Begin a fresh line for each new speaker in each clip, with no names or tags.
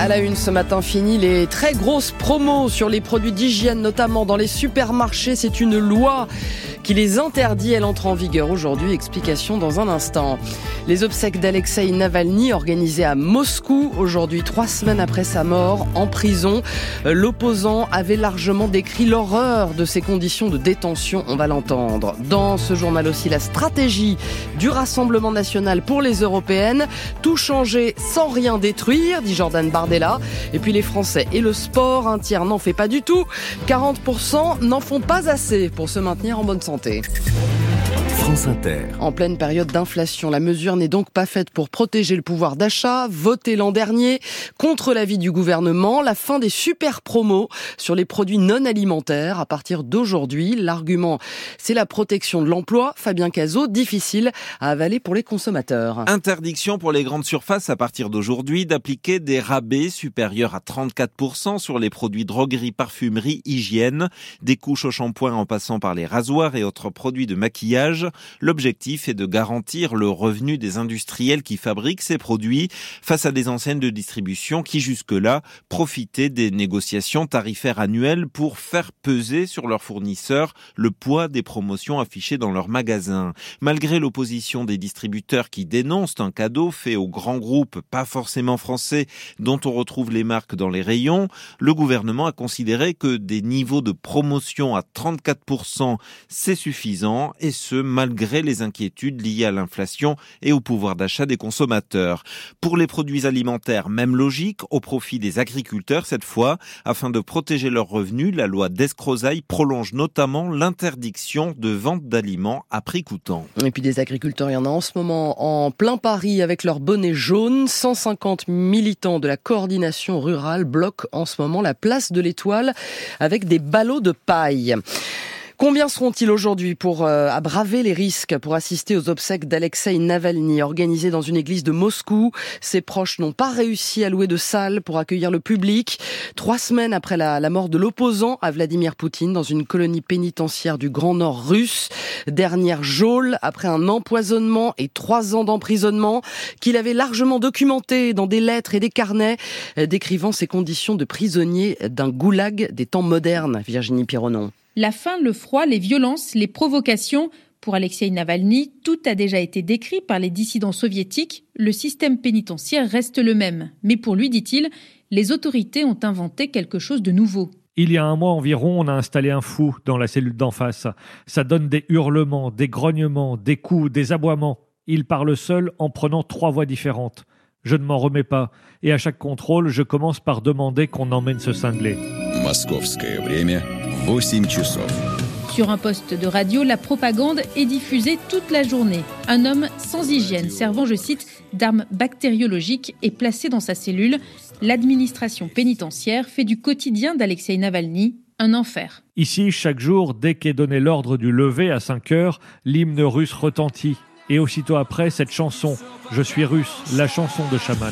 À la une ce matin fini les très grosses promos sur les produits d'hygiène, notamment dans les supermarchés. C'est une loi qui les interdit. Elle entre en vigueur aujourd'hui. Explication dans un instant. Les obsèques d'Alexei Navalny organisées à Moscou aujourd'hui, trois semaines après sa mort en prison. L'opposant avait largement décrit l'horreur de ses conditions de détention. On va l'entendre. Dans ce journal aussi, la stratégie du Rassemblement national pour les européennes. Tout changer sans rien détruire, dit Jordan Bardella. Et puis les Français et le sport, un tiers n'en fait pas du tout. 40% n'en font pas assez pour se maintenir en bonne santé. santé.
France Inter.
En pleine période d'inflation, la mesure n'est donc pas faite pour protéger le pouvoir d'achat, voté l'an dernier contre l'avis du gouvernement, la fin des super promos sur les produits non alimentaires à partir d'aujourd'hui. L'argument, c'est la protection de l'emploi. Fabien Cazot, difficile à avaler pour les consommateurs.
Interdiction pour les grandes surfaces à partir d'aujourd'hui d'appliquer des rabais supérieurs à 34% sur les produits droguerie, parfumerie, hygiène, des couches au shampoing en passant par les rasoirs et autres produits de maquillage. L'objectif est de garantir le revenu des industriels qui fabriquent ces produits face à des enseignes de distribution qui jusque-là profitaient des négociations tarifaires annuelles pour faire peser sur leurs fournisseurs le poids des promotions affichées dans leurs magasins. Malgré l'opposition des distributeurs qui dénoncent un cadeau fait aux grands groupes pas forcément français dont on retrouve les marques dans les rayons, le gouvernement a considéré que des niveaux de promotion à 34% c'est suffisant et ce malgré les inquiétudes liées à l'inflation et au pouvoir d'achat des consommateurs. Pour les produits alimentaires, même logique, au profit des agriculteurs cette fois, afin de protéger leurs revenus, la loi d'Escrozaille prolonge notamment l'interdiction de vente d'aliments à prix coûtant.
Et puis des agriculteurs, il y en a en ce moment en plein Paris avec leur bonnet jaune. 150 militants de la coordination rurale bloquent en ce moment la place de l'Étoile avec des ballots de paille. Combien seront-ils aujourd'hui pour euh, braver les risques pour assister aux obsèques d'Alexei Navalny organisées dans une église de Moscou? Ses proches n'ont pas réussi à louer de salle pour accueillir le public. Trois semaines après la, mort de l'opposant à Vladimir Poutine dans une colonie pénitentiaire du Grand Nord russe, dernière geôle après un empoisonnement et trois ans d'emprisonnement qu'il avait largement documenté dans des lettres et des carnets décrivant ses conditions de prisonnier d'un goulag des temps modernes. Virginie Pironon.
La faim, le froid, les violences, les provocations. Pour Alexei Navalny, tout a déjà été décrit par les dissidents soviétiques. Le système pénitentiaire reste le même. Mais pour lui, dit-il, les autorités ont inventé quelque chose de nouveau.
Il y a un mois environ, on a installé un fou dans la cellule d'en face. Ça donne des hurlements, des grognements, des coups, des aboiements. Il parle seul en prenant trois voix différentes. Je ne m'en remets pas, et à chaque contrôle, je commence par demander qu'on emmène ce cinglé.
Московское время 8 часов.
Sur un poste de radio, la propagande est diffusée toute la journée. Un homme sans hygiène, servant, je cite, d'armes bactériologiques, est placé dans sa cellule. L'administration pénitentiaire fait du quotidien d'Alexei Navalny un enfer.
Ici, chaque jour, dès qu'est donné l'ordre du lever à 5 heures, l'hymne russe retentit. Et aussitôt après, cette chanson, Je suis russe, la chanson de chaman.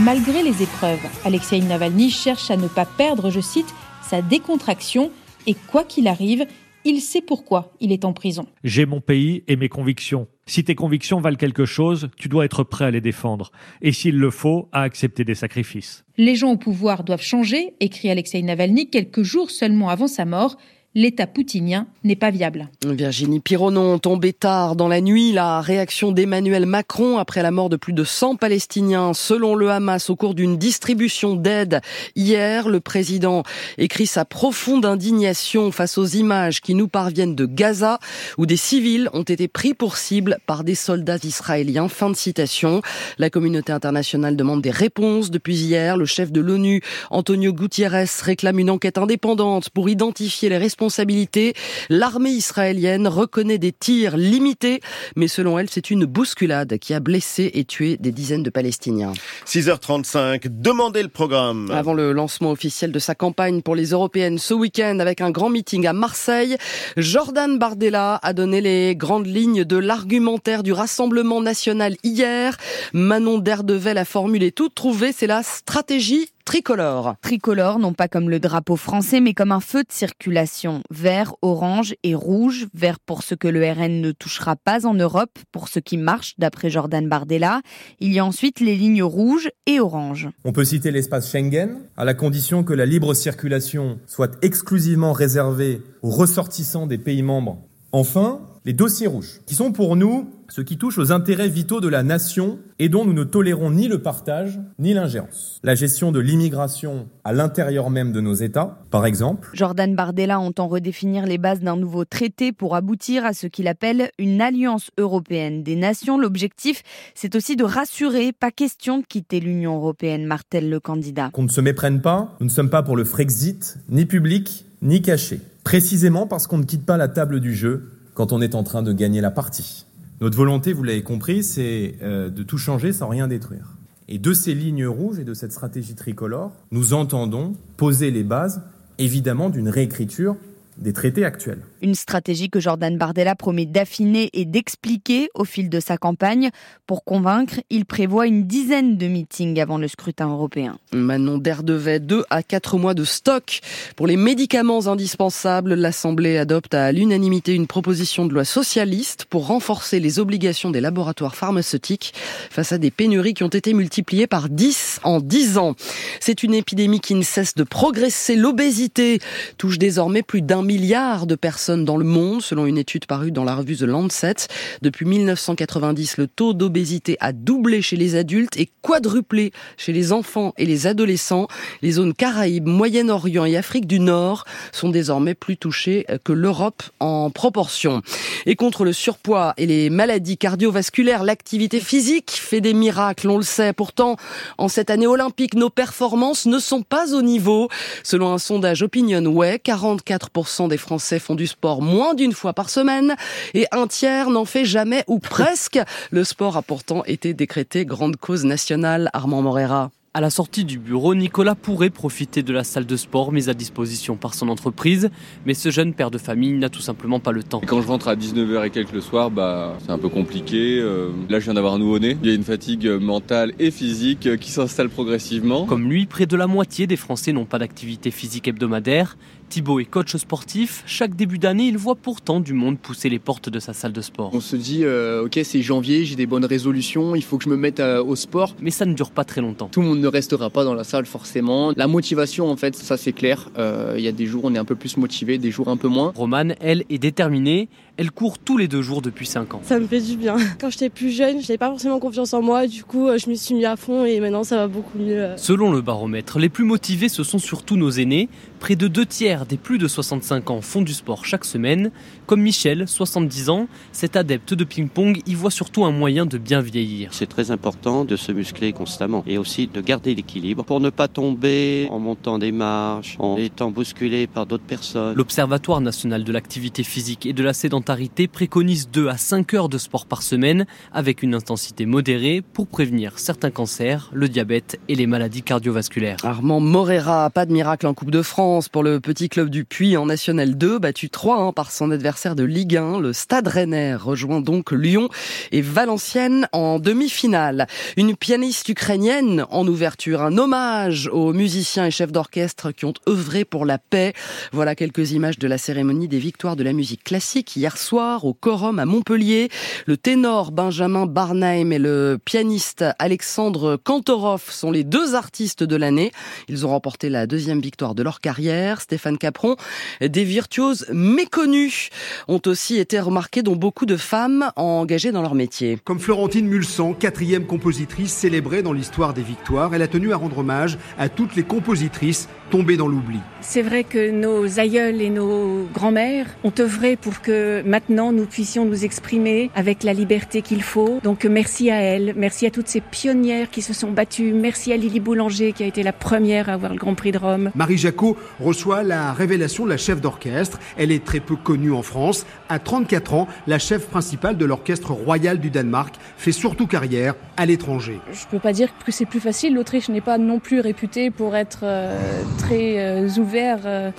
Malgré les épreuves, Alexei Navalny cherche à ne pas perdre, je cite, sa décontraction et quoi qu'il arrive, il sait pourquoi il est en prison.
J'ai mon pays et mes convictions. Si tes convictions valent quelque chose, tu dois être prêt à les défendre. Et s'il le faut, à accepter des sacrifices.
Les gens au pouvoir doivent changer, écrit Alexei Navalny quelques jours seulement avant sa mort l'État poutinien n'est pas viable.
Virginie Pironon tombée tard dans la nuit, la réaction d'Emmanuel Macron après la mort de plus de 100 Palestiniens selon le Hamas au cours d'une distribution d'aide. Hier, le président écrit sa profonde indignation face aux images qui nous parviennent de Gaza où des civils ont été pris pour cible par des soldats israéliens. Fin de citation. La communauté internationale demande des réponses depuis hier. Le chef de l'ONU, Antonio Gutiérrez, réclame une enquête indépendante pour identifier les responsables responsabilité. L'armée israélienne reconnaît des tirs limités, mais selon elle, c'est une bousculade qui a blessé et tué des dizaines de Palestiniens.
6h35, demandez le programme.
Avant le lancement officiel de sa campagne pour les européennes ce week-end avec un grand meeting à Marseille, Jordan Bardella a donné les grandes lignes de l'argumentaire du Rassemblement national hier. Manon Derdevel a formulé tout trouvé, c'est la stratégie tricolore.
Tricolore, non pas comme le drapeau français, mais comme un feu de circulation. Vert, orange et rouge. Vert pour ce que le RN ne touchera pas en Europe, pour ce qui marche, d'après Jordan Bardella. Il y a ensuite les lignes rouges et oranges.
On peut citer l'espace Schengen, à la condition que la libre circulation soit exclusivement réservée aux ressortissants des pays membres. Enfin, les dossiers rouges, qui sont pour nous ce qui touche aux intérêts vitaux de la nation et dont nous ne tolérons ni le partage ni l'ingérence. La gestion de l'immigration à l'intérieur même de nos États, par exemple.
Jordan Bardella entend redéfinir les bases d'un nouveau traité pour aboutir à ce qu'il appelle une alliance européenne des nations. L'objectif, c'est aussi de rassurer, pas question de quitter l'Union européenne, martèle le candidat.
Qu'on ne se méprenne pas, nous ne sommes pas pour le Frexit, ni public, ni caché. Précisément parce qu'on ne quitte pas la table du jeu quand on est en train de gagner la partie. Notre volonté, vous l'avez compris, c'est euh, de tout changer sans rien détruire. Et de ces lignes rouges et de cette stratégie tricolore, nous entendons poser les bases, évidemment, d'une réécriture des traités actuels.
Une stratégie que Jordan Bardella promet d'affiner et d'expliquer au fil de sa campagne. Pour convaincre, il prévoit une dizaine de meetings avant le scrutin européen.
Manon Derdevet, 2 à 4 mois de stock pour les médicaments indispensables. L'Assemblée adopte à l'unanimité une proposition de loi socialiste pour renforcer les obligations des laboratoires pharmaceutiques face à des pénuries qui ont été multipliées par 10 en 10 ans. C'est une épidémie qui ne cesse de progresser. L'obésité touche désormais plus d'un milliard de personnes dans le monde, selon une étude parue dans la revue The Lancet. Depuis 1990, le taux d'obésité a doublé chez les adultes et quadruplé chez les enfants et les adolescents. Les zones Caraïbes, Moyen-Orient et Afrique du Nord sont désormais plus touchées que l'Europe en proportion. Et contre le surpoids et les maladies cardiovasculaires, l'activité physique fait des miracles, on le sait. Pourtant, en cette année olympique, nos performances ne sont pas au niveau. Selon un sondage Opinionway, 44% des Français font du sport moins d'une fois par semaine et un tiers n'en fait jamais ou presque. Le sport a pourtant été décrété grande cause nationale. Armand Morera.
À la sortie du bureau, Nicolas pourrait profiter de la salle de sport mise à disposition par son entreprise, mais ce jeune père de famille n'a tout simplement pas le temps.
Quand je rentre à 19h et quelques le soir, bah, c'est un peu compliqué. Euh, là, je viens d'avoir un nouveau-né. Il y a une fatigue mentale et physique qui s'installe progressivement.
Comme lui, près de la moitié des Français n'ont pas d'activité physique hebdomadaire. Thibaut est coach sportif. Chaque début d'année, il voit pourtant du monde pousser les portes de sa salle de sport.
On se dit, euh, ok, c'est janvier, j'ai des bonnes résolutions, il faut que je me mette euh, au sport.
Mais ça ne dure pas très longtemps.
Tout le monde ne restera pas dans la salle forcément. La motivation, en fait, ça c'est clair. Euh, il y a des jours on est un peu plus motivé, des jours un peu moins.
Romane, elle, est déterminée. Elle court tous les deux jours depuis 5 ans.
Ça me fait du bien. Quand j'étais plus jeune, je n'avais pas forcément confiance en moi. Du coup, je me suis mis à fond et maintenant ça va beaucoup mieux.
Selon le baromètre, les plus motivés, ce sont surtout nos aînés. Près de deux tiers des plus de 65 ans font du sport chaque semaine. Comme Michel, 70 ans, cet adepte de ping-pong y voit surtout un moyen de bien vieillir.
C'est très important de se muscler constamment et aussi de garder l'équilibre pour ne pas tomber en montant des marches, en étant bousculé par d'autres personnes.
L'Observatoire national de l'activité physique et de la sédentarité préconise 2 à 5 heures de sport par semaine avec une intensité modérée pour prévenir certains cancers, le diabète et les maladies cardiovasculaires.
Armand Morera, pas de miracle en Coupe de France pour le petit club du Puy en National 2, battu 3-1 par son adversaire de Ligue 1. Le Stade Rennais rejoint donc Lyon et Valenciennes en demi-finale. Une pianiste ukrainienne en ouverture, un hommage aux musiciens et chefs d'orchestre qui ont œuvré pour la paix. Voilà quelques images de la cérémonie des victoires de la musique classique hier soir au Corum à Montpellier. Le ténor Benjamin Barnheim et le pianiste Alexandre Kantorov sont les deux artistes de l'année. Ils ont remporté la deuxième victoire de leur carrière. Stéphane Capron, des virtuoses méconnus ont aussi été remarqués, dont beaucoup de femmes engagées dans leur métier.
Comme Florentine Mulsan, quatrième compositrice célébrée dans l'histoire des victoires, elle a tenu à rendre hommage à toutes les compositrices tombées dans l'oubli.
C'est vrai que nos aïeuls et nos grands-mères ont œuvré pour que maintenant nous puissions nous exprimer avec la liberté qu'il faut. Donc merci à elles, merci à toutes ces pionnières qui se sont battues, merci à Lily Boulanger qui a été la première à avoir le Grand Prix de Rome.
Marie Jacot reçoit la révélation de la chef d'orchestre. Elle est très peu connue en France. À 34 ans, la chef principale de l'orchestre royal du Danemark fait surtout carrière à l'étranger.
Je peux pas dire que c'est plus facile. L'Autriche n'est pas non plus réputée pour être euh, très euh, ouvert euh,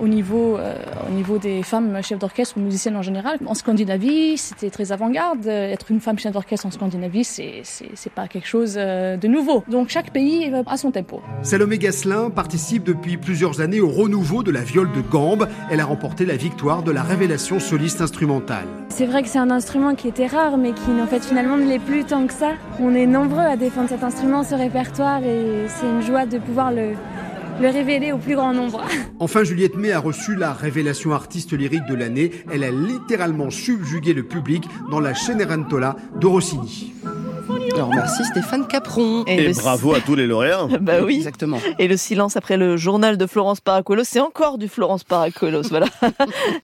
au niveau, euh, au niveau des femmes chefs d'orchestre ou musiciennes en général.
Général. En Scandinavie, c'était très avant-garde. Être une femme chef d'orchestre en Scandinavie, c'est c'est pas quelque chose euh, de nouveau. Donc chaque pays va à son tempo.
Salomé Gasselin participe depuis plusieurs années au renouveau de la viole de gambe. Elle a remporté la victoire de la révélation soliste instrumentale.
C'est vrai que c'est un instrument qui était rare, mais qui en fait finalement ne l'est plus tant que ça. On est nombreux à défendre cet instrument, ce répertoire, et c'est une joie de pouvoir le, le révéler au plus grand nombre.
Enfin, Juliette May a reçu la révélation artiste lyrique de l'année. Elle a littéralement subjugué le public dans la Cenerentola de Rossini.
Alors merci Stéphane Capron.
Et, bravo à tous les lauréats.
bah oui.
Exactement.
Et le silence après le journal de Florence Paracolos, c'est encore du Florence Paracolos, voilà.